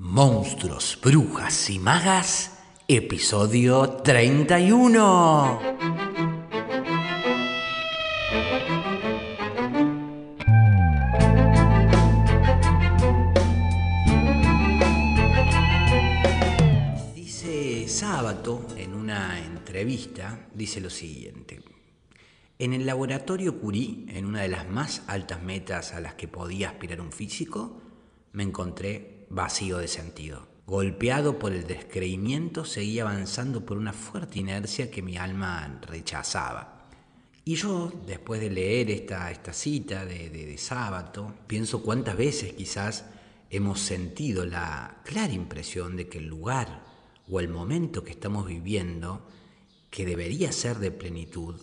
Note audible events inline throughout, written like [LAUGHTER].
Monstruos, Brujas y Magas, episodio 31. Dice Sábato en una entrevista, dice lo siguiente. En el laboratorio Curie, en una de las más altas metas a las que podía aspirar un físico, me encontré vacío de sentido. Golpeado por el descreimiento, seguía avanzando por una fuerte inercia que mi alma rechazaba. Y yo, después de leer esta, esta cita de, de, de sábado, pienso cuántas veces quizás hemos sentido la clara impresión de que el lugar o el momento que estamos viviendo, que debería ser de plenitud,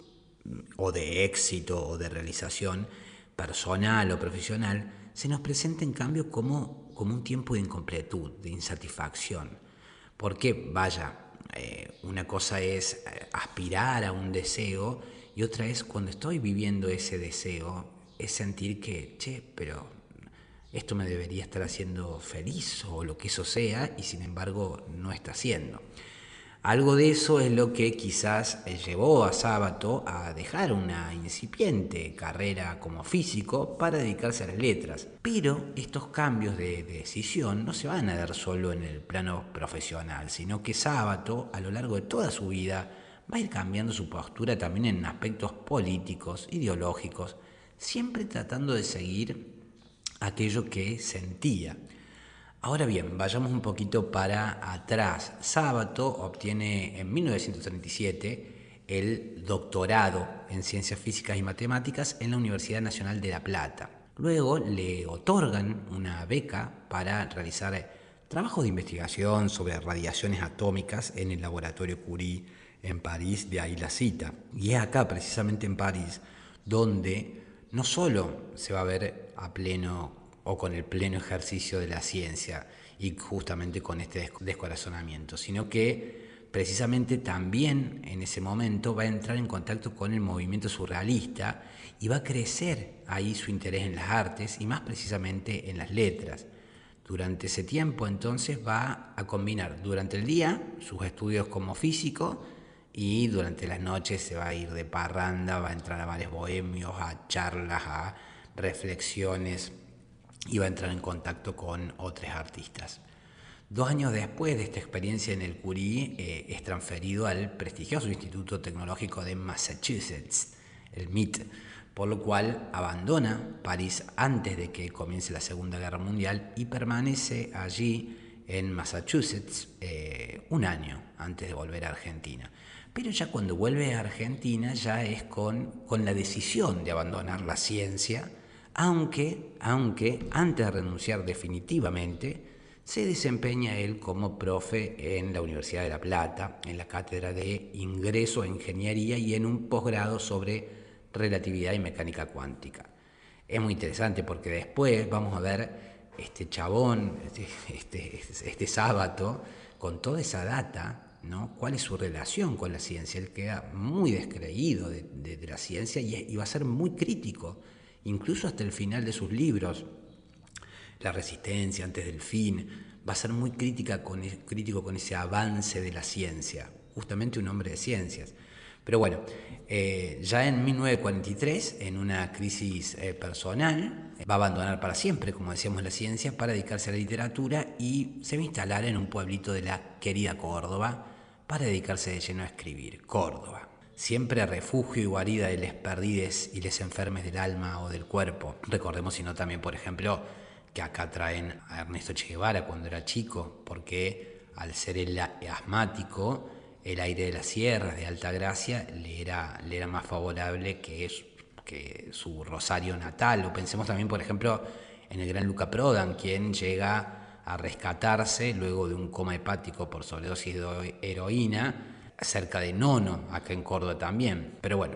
o de éxito, o de realización personal o profesional, se nos presenta en cambio como, como un tiempo de incompletud, de insatisfacción. Porque, vaya, eh, una cosa es eh, aspirar a un deseo y otra es cuando estoy viviendo ese deseo, es sentir que, che, pero esto me debería estar haciendo feliz o lo que eso sea y sin embargo no está haciendo. Algo de eso es lo que quizás eh, llevó a Sábato a dejar una incipiente carrera como físico para dedicarse a las letras. Pero estos cambios de, decisión no se van a dar solo en el plano profesional, sino que Sábato a lo largo de toda su vida va a ir cambiando su postura también en aspectos políticos, ideológicos, siempre tratando de seguir aquello que sentía. Ahora bien, vayamos un poquito para atrás. Sábato obtiene en 1937 el doctorado en Ciencias Físicas y Matemáticas en la Universidad Nacional de La Plata. Luego le otorgan una beca para realizar trabajos de investigación sobre radiaciones atómicas en el laboratorio Curie en París, de ahí la cita. Y es acá, precisamente en París, donde no solo se va a ver a pleno o con el pleno ejercicio de la ciencia y justamente con este descorazonamiento, sino que precisamente también en ese momento va a entrar en contacto con el movimiento surrealista y va a crecer ahí su interés en las artes y más precisamente en las letras. Durante ese tiempo entonces va a combinar durante el día sus estudios como físico y durante las noches se va a ir de parranda, va a entrar a bares bohemios, a charlas, a reflexiones va a entrar en contacto con otros artistas. Dos años después de esta experiencia en el Curie, eh, es transferido al prestigioso Instituto Tecnológico de Massachusetts, el MIT, por lo cual abandona París antes de que comience la Segunda Guerra Mundial y permanece allí en Massachusetts eh, un año antes de volver a Argentina. Pero ya cuando vuelve a Argentina ya es con, con la decisión de abandonar la ciencia, aunque, aunque antes de renunciar definitivamente, se desempeña él como profe en la Universidad de La Plata, en la cátedra de ingreso a ingeniería y en un posgrado sobre relatividad y mecánica cuántica. Es muy interesante porque después vamos a ver este chabón, este, este, este sábado, con toda esa data, ¿no? ¿Cuál es su relación con la ciencia? Él queda muy descreído de, la ciencia y va a ser muy crítico incluso hasta el final de sus libros. La resistencia antes del fin, va a ser muy crítica con, crítico con ese avance de la ciencia, justamente un hombre de ciencias. Pero bueno, eh, ya en 1943, en una crisis eh, personal, va a abandonar para siempre, como decíamos, la ciencia para dedicarse a la literatura y se va a instalar en un pueblito de la querida Córdoba para dedicarse de lleno a escribir, Córdoba siempre refugio y guarida de les perdides y les enfermes del alma o del cuerpo. Recordemos, sino también, por ejemplo, que acá traen a Ernesto Che Guevara cuando era chico, porque al ser el asmático, el aire de las sierras de Alta Gracia le era, le era más favorable que, que su rosario natal. O pensemos también, por ejemplo, en el gran Luca Prodan, quien llega a rescatarse luego de un coma hepático por sobredosis de heroína cerca de Nono, acá en Córdoba también. Pero bueno,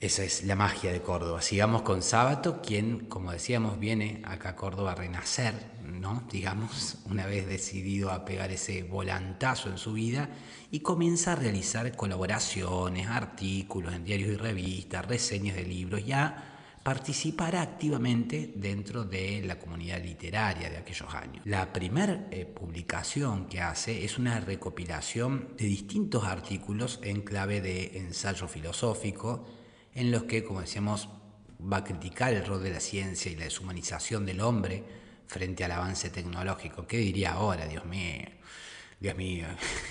esa es la magia de Córdoba. Sigamos con Sábato, quien, como decíamos, viene acá a Córdoba a renacer, ¿no? Digamos, una vez decidido a pegar ese volantazo en su vida y comienza a realizar colaboraciones, artículos en diarios y revistas, reseñas de libros, ya participara activamente dentro de la comunidad literaria de aquellos años. La primera eh, publicación que hace es una recopilación de distintos artículos en clave de ensayo filosófico, en los que, como decíamos, va a criticar el rol de la ciencia y la deshumanización del hombre frente al avance tecnológico. ¿Qué diría ahora, Dios mío? Dios mío.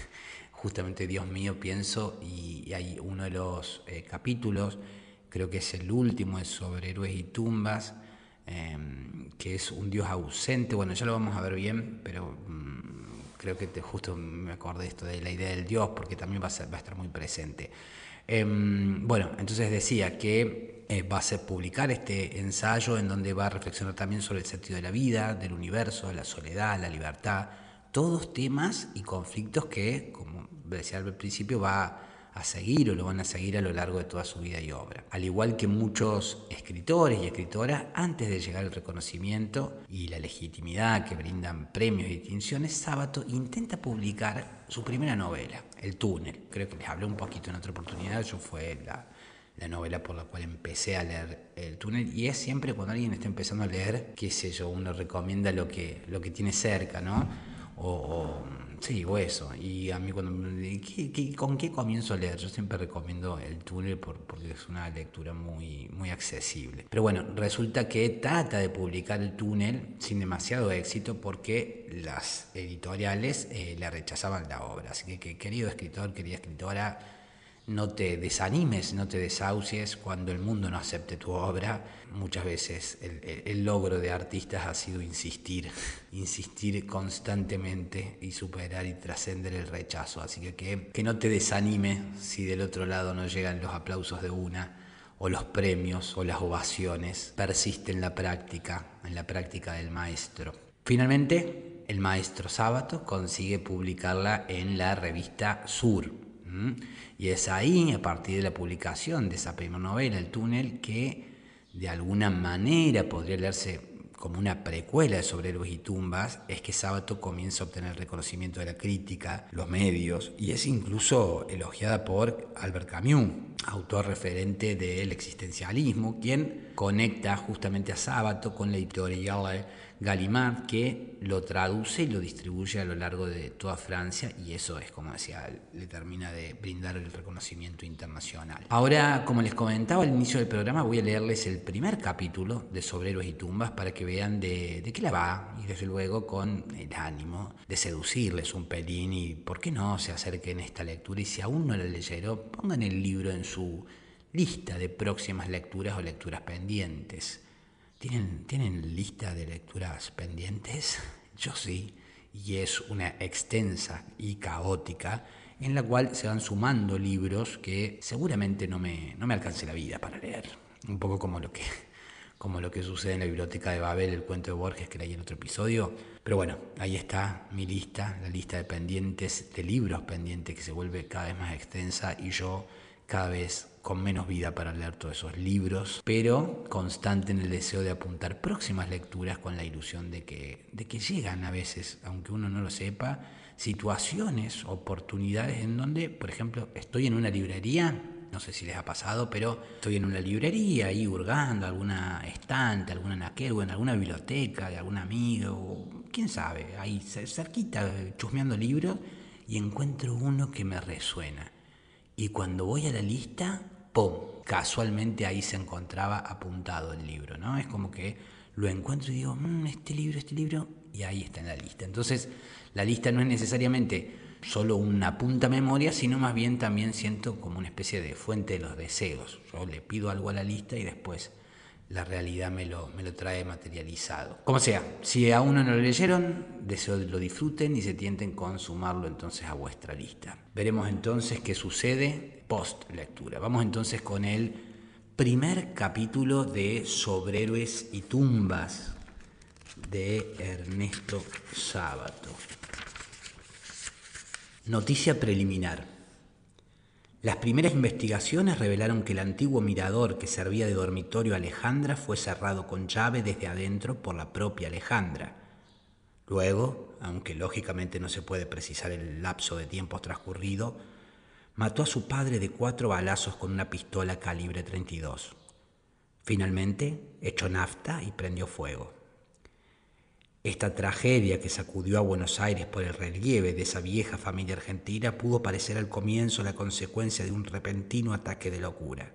[LAUGHS] Justamente Dios mío pienso y, hay uno de los eh, capítulos creo que es el último, es sobre héroes y tumbas, em, que es un dios ausente, bueno, ya lo vamos a ver bien, pero mm, creo que te, justo me acordé esto de la idea del dios, porque también va a, va a estar muy presente. Em, bueno, entonces decía que eh, va a ser publicar este ensayo en donde va a reflexionar también sobre el sentido de la vida, del universo, la soledad, la libertad, todos temas y conflictos que, como decía al principio, va a a seguir o lo van a seguir a lo largo de toda su vida y obra. Al igual que muchos escritores y escritoras, antes de llegar al reconocimiento y la legitimidad que brindan premios y distinciones, Sábato intenta publicar su primera novela, El túnel. Creo que les hablé un poquito en otra oportunidad, yo fue la, novela por la cual empecé a leer El túnel y es siempre cuando alguien está empezando a leer, qué sé yo, uno recomienda lo que, lo que tiene cerca, ¿no? o Sí, o eso. Y a mí cuando me con qué comienzo a leer? Yo siempre recomiendo el túnel porque es una lectura muy, muy accesible. Pero bueno, resulta que trata de publicar el túnel sin demasiado éxito porque las editoriales eh, le rechazaban la obra. Así que, querido escritor, querida escritora, no te desanimes, no te desahucies cuando el mundo no acepte tu obra. Muchas veces el, logro de artistas ha sido insistir, [LAUGHS] insistir constantemente y superar y trascender el rechazo. Así que, que no te desanime si del otro lado no llegan los aplausos de una o los premios o las ovaciones. Persiste en la práctica, en la práctica del maestro. Finalmente, el maestro Sábato consigue publicarla en la revista Sur y es ahí, a partir de la publicación de esa primera novela, El túnel, que de alguna manera podría leerse como una precuela sobre héroes y tumbas, es que Sábato comienza a obtener reconocimiento de la crítica, los medios, y es incluso elogiada por Albert Camus, autor referente del existencialismo, quien conecta justamente a Sábato con la editorial Gallimard, que lo traduce y lo distribuye a lo largo de toda Francia y eso es, como decía, le termina de brindar el reconocimiento internacional. Ahora, como les comentaba al inicio del programa, voy a leerles el primer capítulo de Sobreros y Tumbas para que vean de, de qué la va y desde luego con el ánimo de seducirles un pelín y, ¿por qué no?, se acerquen a esta lectura y si aún no la leyeron, pongan el libro en su lista de próximas lecturas o lecturas pendientes. ¿Tienen, ¿Tienen lista de lecturas pendientes? Yo sí, y es una extensa y caótica en la cual se van sumando libros que seguramente no me, no me alcance la vida para leer. Un poco como lo que como lo que sucede en la biblioteca de Babel, el cuento de Borges que leí en otro episodio. Pero bueno, ahí está mi lista, la lista de pendientes, de libros pendientes que se vuelve cada vez más extensa y yo cada vez con menos vida para leer todos esos libros, pero constante en el deseo de apuntar próximas lecturas con la ilusión de que, de que llegan a veces, aunque uno no lo sepa, situaciones, oportunidades en donde, por ejemplo, estoy en una librería, no sé si les ha pasado, pero estoy en una librería ahí hurgando, alguna estante, alguna naquel, en alguna biblioteca de algún amigo, quién sabe, ahí cerquita, chusmeando libros, y encuentro uno que me resuena y cuando voy a la lista, ¡pum! Casualmente ahí se encontraba apuntado el libro, ¿no? Es como que lo encuentro y digo, mmm, este libro, este libro, y ahí está en la lista. Entonces, la lista no es necesariamente solo una punta memoria, sino más bien también siento como una especie de fuente de los deseos. Yo le pido algo a la lista y después la realidad me lo, me lo trae materializado. Como sea, si aún no lo leyeron, deseo lo disfruten y se tienten con sumarlo entonces a vuestra lista. Veremos entonces qué sucede post lectura. Vamos entonces con el primer capítulo de Sobrehéroes y Tumbas de Ernesto Sábato. Noticia preliminar. Las primeras investigaciones revelaron que el antiguo mirador que servía de dormitorio a Alejandra fue cerrado con llave desde adentro por la propia Alejandra. Luego, aunque lógicamente no se puede precisar el lapso de tiempo transcurrido, mató a su padre de cuatro balazos con una pistola calibre 32. Finalmente echó nafta y prendió fuego. Esta tragedia que sacudió a Buenos Aires por el relieve de esa vieja familia argentina pudo parecer al comienzo la consecuencia de un repentino ataque de locura.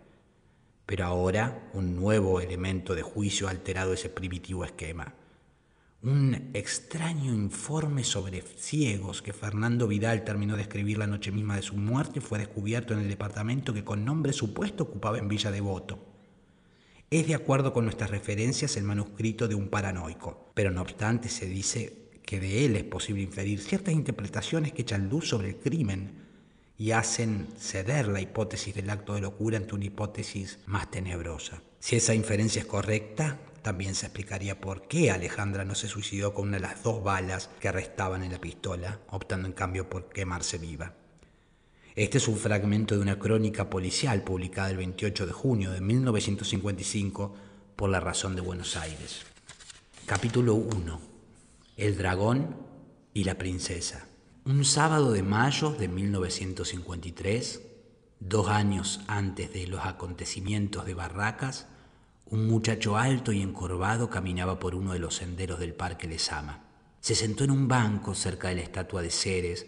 Pero ahora un nuevo elemento de juicio ha alterado ese primitivo esquema. Un extraño informe sobre ciegos que Fernando Vidal terminó de escribir la noche misma de su muerte fue descubierto en el departamento que con nombre supuesto ocupaba en Villa Devoto es de acuerdo con nuestras referencias el manuscrito de un paranoico, pero no obstante se dice que de él es posible inferir ciertas interpretaciones que echan luz sobre el crimen y hacen ceder la hipótesis del acto de locura ante una hipótesis más tenebrosa. Si esa inferencia es correcta, también se explicaría por qué Alejandra no se suicidó con una de las dos balas que restaban en la pistola, optando en cambio por quemarse viva. Este es un fragmento de una crónica policial publicada el 28 de junio de 1955 por La Razón de Buenos Aires. Capítulo 1. El dragón y la princesa. Un sábado de mayo de 1953, dos años antes de los acontecimientos de Barracas, un muchacho alto y encorvado caminaba por uno de los senderos del Parque Lesama. Se sentó en un banco cerca de la estatua de Ceres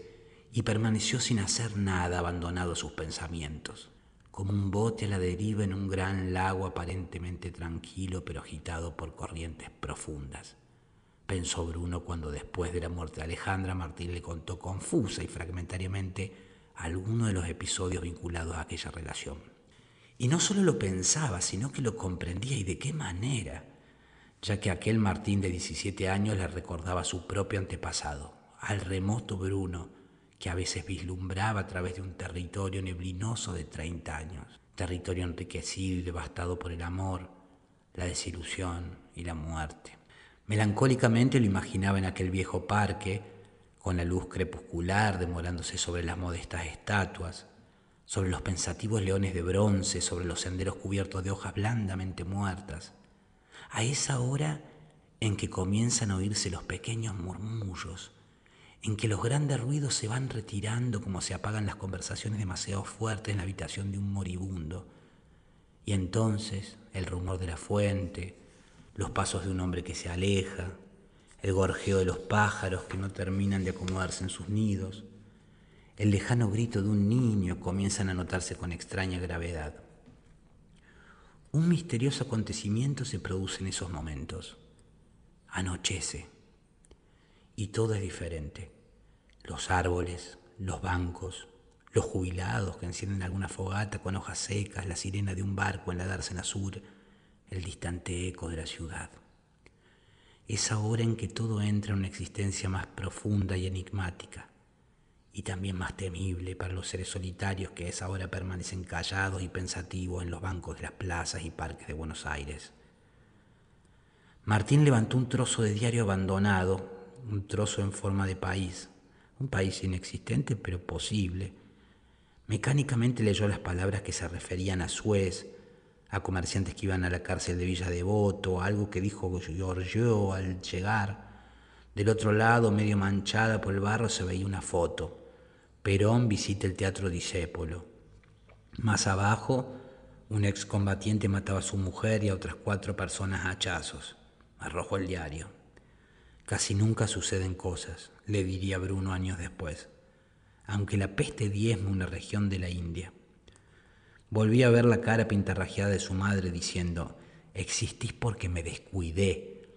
y permaneció sin hacer nada abandonado a sus pensamientos, como un bote a la deriva en un gran lago aparentemente tranquilo pero agitado por corrientes profundas. Pensó Bruno cuando después de la muerte de Alejandra Martín le contó confusa y fragmentariamente algunos de los episodios vinculados a aquella relación. Y no solo lo pensaba, sino que lo comprendía y de qué manera, ya que aquel Martín de 17 años le recordaba su propio antepasado, al remoto Bruno, que a veces vislumbraba a través de un territorio neblinoso de 30 años, territorio enriquecido y devastado por el amor, la desilusión y la muerte. Melancólicamente lo imaginaba en aquel viejo parque, con la luz crepuscular demorándose sobre las modestas estatuas, sobre los pensativos leones de bronce, sobre los senderos cubiertos de hojas blandamente muertas. A esa hora en que comienzan a oírse los pequeños murmullos en que los grandes ruidos se van retirando como se apagan las conversaciones demasiado fuertes en la habitación de un moribundo. Y entonces el rumor de la fuente, los pasos de un hombre que se aleja, el gorjeo de los pájaros que no terminan de acomodarse en sus nidos, el lejano grito de un niño comienzan a notarse con extraña gravedad. Un misterioso acontecimiento se produce en esos momentos. Anochece y todo es diferente los árboles, los bancos, los jubilados que encienden alguna fogata con hojas secas, la sirena de un barco en la dársena sur, el distante eco de la ciudad. Es ahora en que todo entra en una existencia más profunda y enigmática, y también más temible para los seres solitarios que a esa hora permanecen callados y pensativos en los bancos de las plazas y parques de Buenos Aires. Martín levantó un trozo de diario abandonado, un trozo en forma de país, un país inexistente pero posible. Mecánicamente leyó las palabras que se referían a Suez, a comerciantes que iban a la cárcel de Villa Devoto, algo que dijo Giorgio al llegar. Del otro lado, medio manchada por el barro, se veía una foto. Perón visita el Teatro Disépolo. Más abajo, un excombatiente mataba a su mujer y a otras cuatro personas a hachazos. Arrojó el diario. Casi nunca suceden cosas, le diría Bruno años después, aunque la peste diezme una región de la India. Volví a ver la cara pintarrajeada de su madre diciendo, existís porque me descuidé.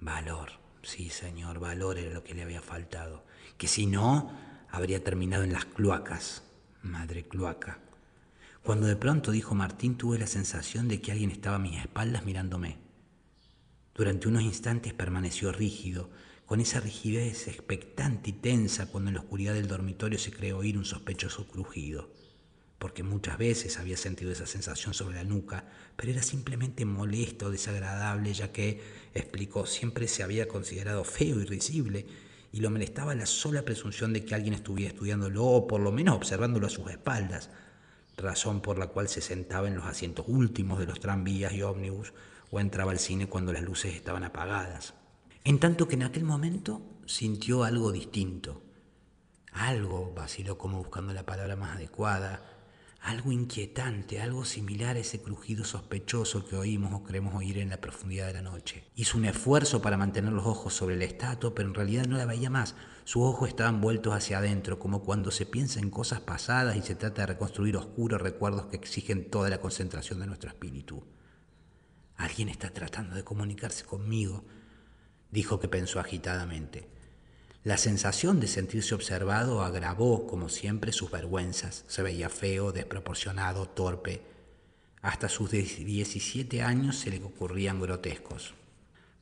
Valor, sí señor, valor era lo que le había faltado, que si no, habría terminado en las cloacas, madre cloaca. Cuando de pronto dijo Martín tuve la sensación de que alguien estaba a mis espaldas mirándome. Durante unos instantes permaneció rígido, con esa rigidez expectante y tensa cuando en la oscuridad del dormitorio se creó oír un sospechoso crujido, porque muchas veces había sentido esa sensación sobre la nuca, pero era simplemente molesto desagradable, ya que, explicó, siempre se había considerado feo y risible, y lo molestaba la sola presunción de que alguien estuviera estudiándolo o por lo menos observándolo a sus espaldas, razón por la cual se sentaba en los asientos últimos de los tranvías y ómnibus, o entraba al cine cuando las luces estaban apagadas. En tanto que en aquel momento sintió algo distinto. Algo, vaciló como buscando la palabra más adecuada, Algo inquietante, algo similar a ese crujido sospechoso que oímos o creemos oír en la profundidad de la noche. Hizo un esfuerzo para mantener los ojos sobre la estatua, pero en realidad no la veía más. Sus ojos estaban vueltos hacia adentro, como cuando se piensa en cosas pasadas y se trata de reconstruir oscuros recuerdos que exigen toda la concentración de nuestro espíritu. Alguien está tratando de comunicarse conmigo, dijo que pensó agitadamente. La sensación de sentirse observado agravó, como siempre, sus vergüenzas. Se veía feo, desproporcionado, torpe. Hasta sus 17 años se le ocurrían grotescos.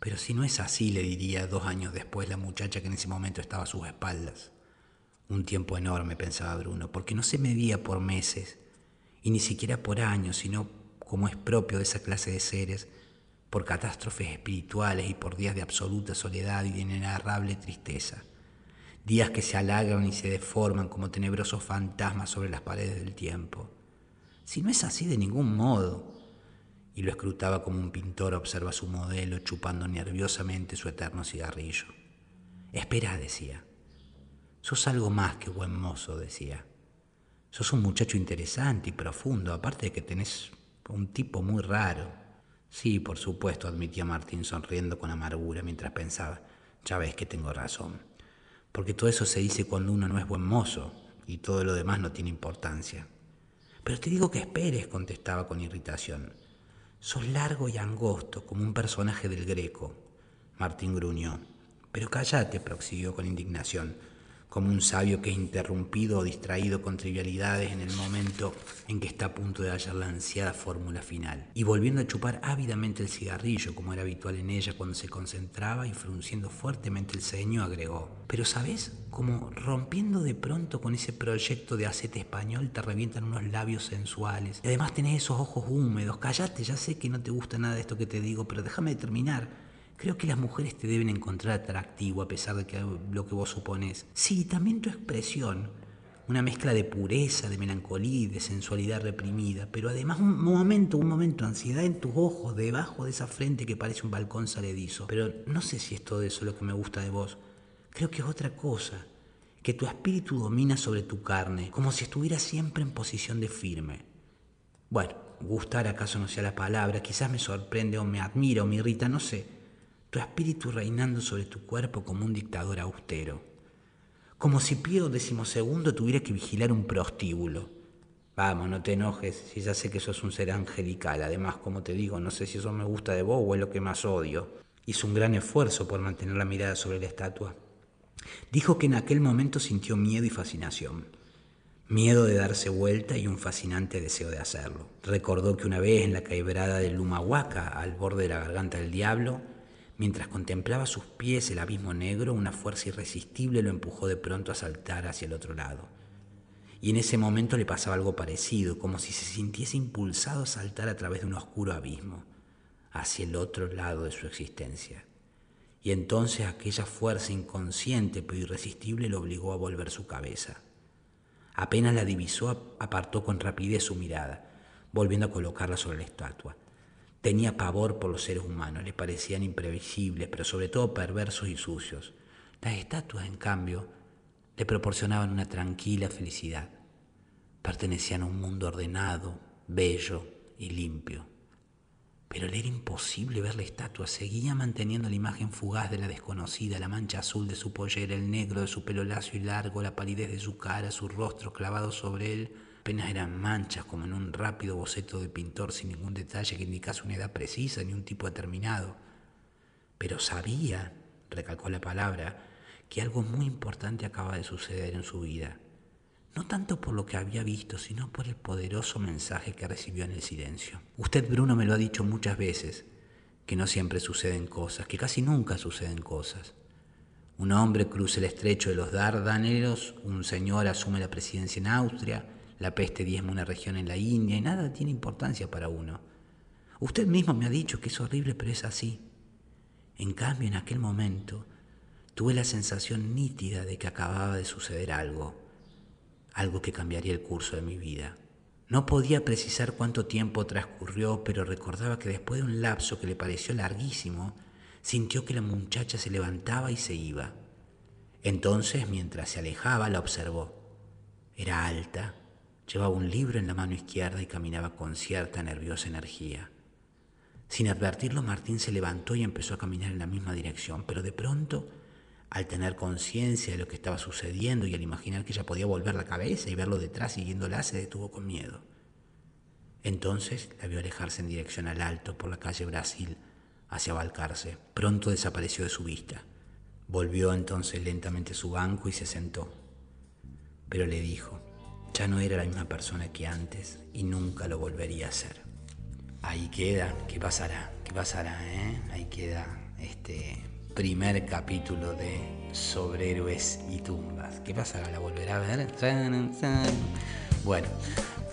Pero si no es así, le diría dos años después la muchacha que en ese momento estaba a sus espaldas. Un tiempo enorme, pensaba Bruno, porque no se medía por meses, y ni siquiera por años, sino como es propio de esa clase de seres, por catástrofes espirituales y por días de absoluta soledad y de inenarrable tristeza días que se alargan y se deforman como tenebrosos fantasmas sobre las paredes del tiempo. Si no es así de ningún modo. Y lo escrutaba como un pintor observa su modelo chupando nerviosamente su eterno cigarrillo. Espera, decía. Sos algo más que buen mozo, decía. Sos un muchacho interesante y profundo, aparte de que tenés un tipo muy raro. Sí, por supuesto, admitía Martín sonriendo con amargura mientras pensaba. Ya ves que tengo razón porque todo eso se dice cuando uno no es buen mozo y todo lo demás no tiene importancia. Pero te digo que esperes, contestaba con irritación. Sos largo y angosto, como un personaje del Greco. Martín gruñó. Pero cállate, prosiguió con indignación como un sabio que es interrumpido o distraído con trivialidades en el momento en que está a punto de hallar la ansiada fórmula final. Y volviendo a chupar ávidamente el cigarrillo, como era habitual en ella cuando se concentraba y frunciendo fuertemente el ceño, agregó, pero sabes, como rompiendo de pronto con ese proyecto de acete español, te revientan unos labios sensuales. Y además tenés esos ojos húmedos. Cállate, ya sé que no te gusta nada esto que te digo, pero déjame terminar. Creo que las mujeres te deben encontrar atractivo a pesar de que lo que vos supones. Sí, también tu expresión. Una mezcla de pureza, de melancolía y de sensualidad reprimida. Pero además un momento, un momento, ansiedad en tus ojos, debajo de esa frente que parece un balcón saledizo. Pero no sé si es todo eso lo que me gusta de vos. Creo que es otra cosa. Que tu espíritu domina sobre tu carne, como si estuviera siempre en posición de firme. Bueno, gustar acaso no sea la palabra, quizás me sorprende o me admira o me irrita, no sé tu espíritu reinando sobre tu cuerpo como un dictador austero, como si Pío XII tuviera que vigilar un prostíbulo. Vamos, no te enojes, si ya sé que sos un ser angelical. Además, como te digo, no sé si eso me gusta de vos o es lo que más odio. Hizo un gran esfuerzo por mantener la mirada sobre la estatua. Dijo que en aquel momento sintió miedo y fascinación. Miedo de darse vuelta y un fascinante deseo de hacerlo. Recordó que una vez en la quebrada de Lumahuaca, al borde de la garganta del diablo, Mientras contemplaba sus pies el abismo negro, una fuerza irresistible lo empujó de pronto a saltar hacia el otro lado. Y en ese momento le pasaba algo parecido, como si se sintiese impulsado a saltar a través de un oscuro abismo, hacia el otro lado de su existencia. Y entonces aquella fuerza inconsciente pero irresistible lo obligó a volver su cabeza. Apenas la divisó, apartó con rapidez su mirada, volviendo a colocarla sobre la estatua. Tenía pavor por los seres humanos, le parecían imprevisibles, pero sobre todo perversos y sucios. Las estatuas, en cambio, le proporcionaban una tranquila felicidad. Pertenecían a un mundo ordenado, bello y limpio. Pero le era imposible ver la estatua, seguía manteniendo la imagen fugaz de la desconocida, la mancha azul de su pollera, el negro de su pelo lacio y largo, la palidez de su cara, su rostro clavado sobre él, Apenas eran manchas como en un rápido boceto de pintor sin ningún detalle que indicase una edad precisa ni un tipo determinado. Pero sabía, recalcó la palabra, que algo muy importante acaba de suceder en su vida. No tanto por lo que había visto, sino por el poderoso mensaje que recibió en el silencio. Usted, Bruno, me lo ha dicho muchas veces, que no siempre suceden cosas, que casi nunca suceden cosas. Un hombre cruza el estrecho de los Dardanelos, un señor asume la presidencia en Austria, la peste diezma una región en la India y nada tiene importancia para uno. Usted mismo me ha dicho que es horrible, pero es así. En cambio, en aquel momento, tuve la sensación nítida de que acababa de suceder algo, algo que cambiaría el curso de mi vida. No podía precisar cuánto tiempo transcurrió, pero recordaba que después de un lapso que le pareció larguísimo, sintió que la muchacha se levantaba y se iba. Entonces, mientras se alejaba, la observó. Era alta, Llevaba un libro en la mano izquierda y caminaba con cierta nerviosa energía. Sin advertirlo, Martín se levantó y empezó a caminar en la misma dirección, pero de pronto, al tener conciencia de lo que estaba sucediendo y al imaginar que ella podía volver la cabeza y verlo detrás siguiéndola, se detuvo con miedo. Entonces la vio alejarse en dirección al alto por la calle Brasil hacia Balcarce. Pronto desapareció de su vista. Volvió entonces lentamente su banco y se sentó. Pero le dijo, ya no era la misma persona que antes y nunca lo volvería a ser. Ahí queda, ¿qué pasará? ¿Qué pasará? Eh? Ahí queda este primer capítulo de Sobre Héroes y Tumbas. ¿Qué pasará? ¿La volverá a ver? Bueno,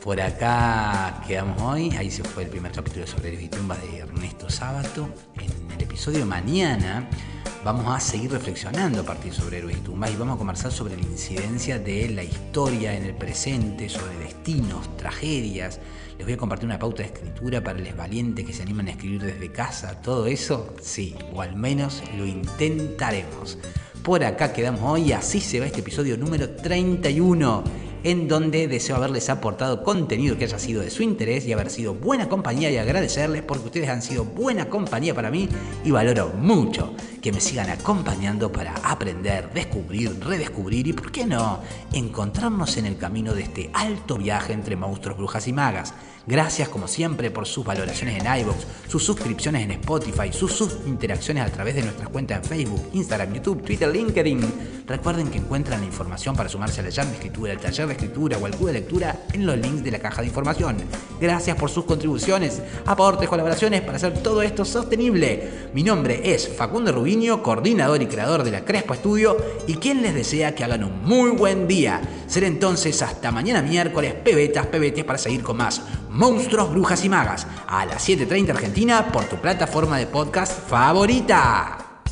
por acá quedamos hoy. Ahí se fue el primer capítulo de Sobre Héroes y Tumbas de Ernesto Sábato. En el episodio mañana vamos a seguir reflexionando a partir sobre héroes y tumbas y vamos a conversar sobre la incidencia de la historia en el presente, sobre destinos, tragedias. Les voy a compartir una pauta de escritura para los valientes que se animan a escribir desde casa. Todo eso, sí, o al menos lo intentaremos. Por acá quedamos hoy, así se va este episodio número 31 en donde deseo haberles aportado contenido que haya sido de su interés y haber sido buena compañía y agradecerles porque ustedes han sido buena compañía para mí y valoro mucho que me sigan acompañando para aprender, descubrir, redescubrir y, por qué no, encontrarnos en el camino de este alto viaje entre monstruos, brujas y magas. Gracias como siempre por sus valoraciones en iVoox, sus suscripciones en Spotify, sus, sus interacciones a través de nuestras cuentas en Facebook, Instagram, YouTube, Twitter, LinkedIn. Recuerden que encuentran la información para sumarse al taller de escritura, al taller de escritura o al club de lectura en los links de la caja de información. Gracias por sus contribuciones, aportes, colaboraciones para hacer todo esto sostenible. Mi nombre es Facundo Rubiño, coordinador y creador de la Crespo Estudio y quien les desea que hagan un muy buen día. Será entonces hasta mañana miércoles, pebetas, pebetes para seguir con más Monstruos, Brujas y Magas, a las 7.30 Argentina por tu plataforma de podcast favorita.